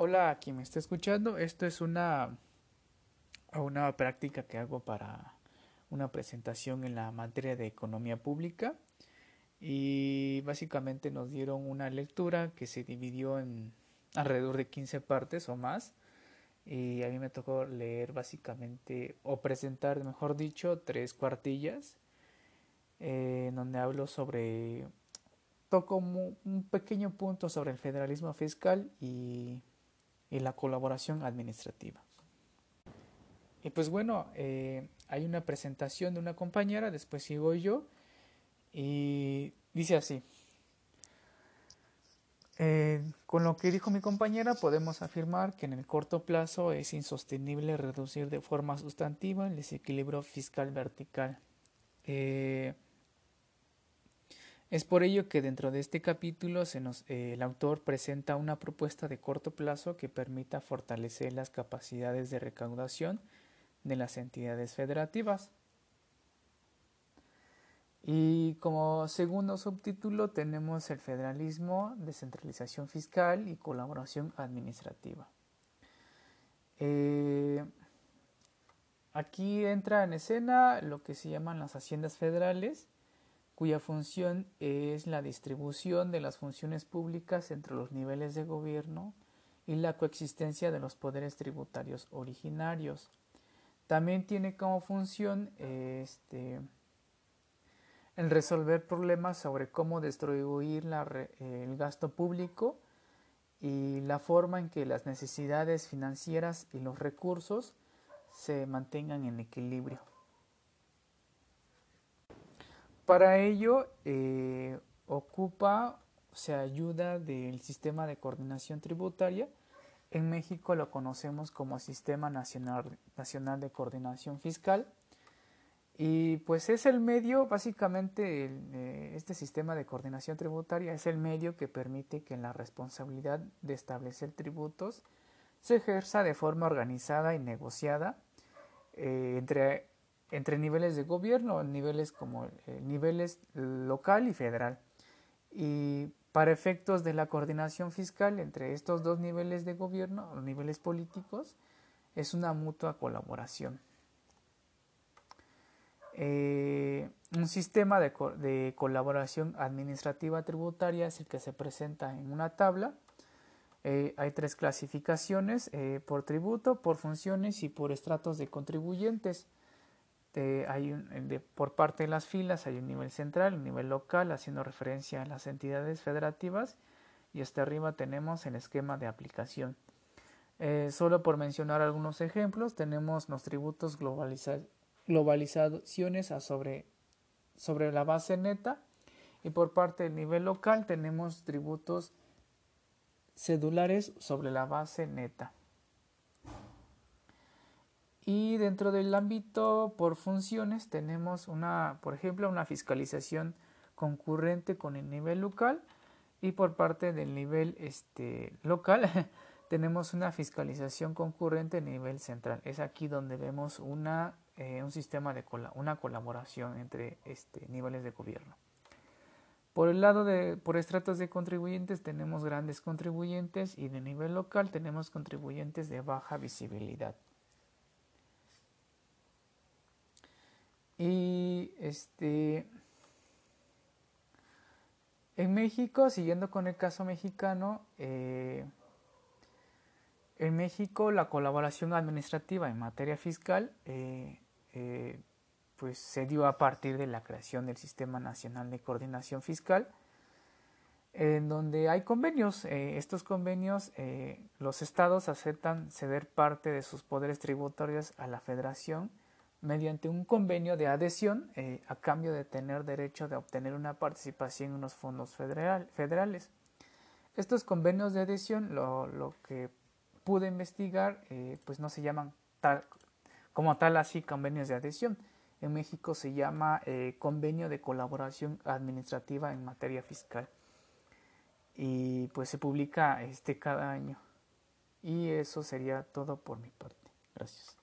Hola a quien me está escuchando. Esto es una, una práctica que hago para una presentación en la materia de economía pública y básicamente nos dieron una lectura que se dividió en alrededor de 15 partes o más y a mí me tocó leer básicamente o presentar, mejor dicho, tres cuartillas eh, en donde hablo sobre toco un pequeño punto sobre el federalismo fiscal y, la colaboración administrativa. Y pues bueno, eh, hay una presentación de una compañera, después sigo yo, y dice así. Eh, con lo que dijo mi compañera, podemos afirmar que en el corto plazo es insostenible reducir de forma sustantiva el desequilibrio fiscal vertical. Eh, es por ello que dentro de este capítulo eh, el autor presenta una propuesta de corto plazo que permita fortalecer las capacidades de recaudación de las entidades federativas. Y como segundo subtítulo tenemos el federalismo, descentralización fiscal y colaboración administrativa. Eh, aquí entra en escena lo que se llaman las haciendas federales, cuya función es la distribución de las funciones públicas entre los niveles de gobierno y la coexistencia de los poderes tributarios originarios. También tiene como función este, el resolver problemas sobre cómo distribuir el gasto público y la forma en que las necesidades financieras y los recursos se mantengan en equilibrio. Para ello eh, ocupa, se ayuda del sistema de coordinación tributaria. En México lo conocemos como Sistema Nacional, Nacional de Coordinación Fiscal. Y pues es el medio, básicamente, eh, este sistema de coordinación tributaria es el medio que permite que la responsabilidad de establecer tributos se ejerza de forma organizada y negociada eh, entre entre niveles de gobierno, niveles como eh, niveles local y federal. Y para efectos de la coordinación fiscal entre estos dos niveles de gobierno, niveles políticos, es una mutua colaboración. Eh, un sistema de, colaboración administrativa tributaria es el que se presenta en una tabla. Eh, hay tres clasificaciones, por tributo, por funciones y por estratos de contribuyentes. Este, hay por parte de las filas hay un nivel central, un nivel local, haciendo referencia a las entidades federativas, y hasta arriba tenemos el esquema de aplicación. Eh, solo por mencionar algunos ejemplos, tenemos los tributos globalizaciones a sobre, sobre la base neta, y por parte del nivel local tenemos tributos cedulares sobre la base neta. Y dentro del ámbito por funciones tenemos una, por ejemplo, una fiscalización concurrente con el nivel local y por parte del nivel este, local tenemos una fiscalización concurrente a nivel central. Es aquí donde vemos una, eh, un sistema de una colaboración entre este, niveles de gobierno. Por el lado de por estratos de contribuyentes tenemos grandes contribuyentes y de nivel local tenemos contribuyentes de baja visibilidad. Y este, en México, siguiendo con el caso mexicano, eh, en México la colaboración administrativa en materia fiscal eh, eh, pues se dio a partir de la creación del Sistema Nacional de Coordinación Fiscal, en donde hay convenios. estos convenios, los estados aceptan ceder parte de sus poderes tributarios a la federación mediante un convenio de adhesión eh, a cambio de tener derecho de obtener una participación en los fondos federales. Estos convenios de adhesión, lo, que pude investigar, eh, pues no se llaman tal, como tal así convenios de adhesión. En México se llama eh, convenio de colaboración administrativa en materia fiscal y pues se publica este cada año. Y eso sería todo por mi parte. Gracias.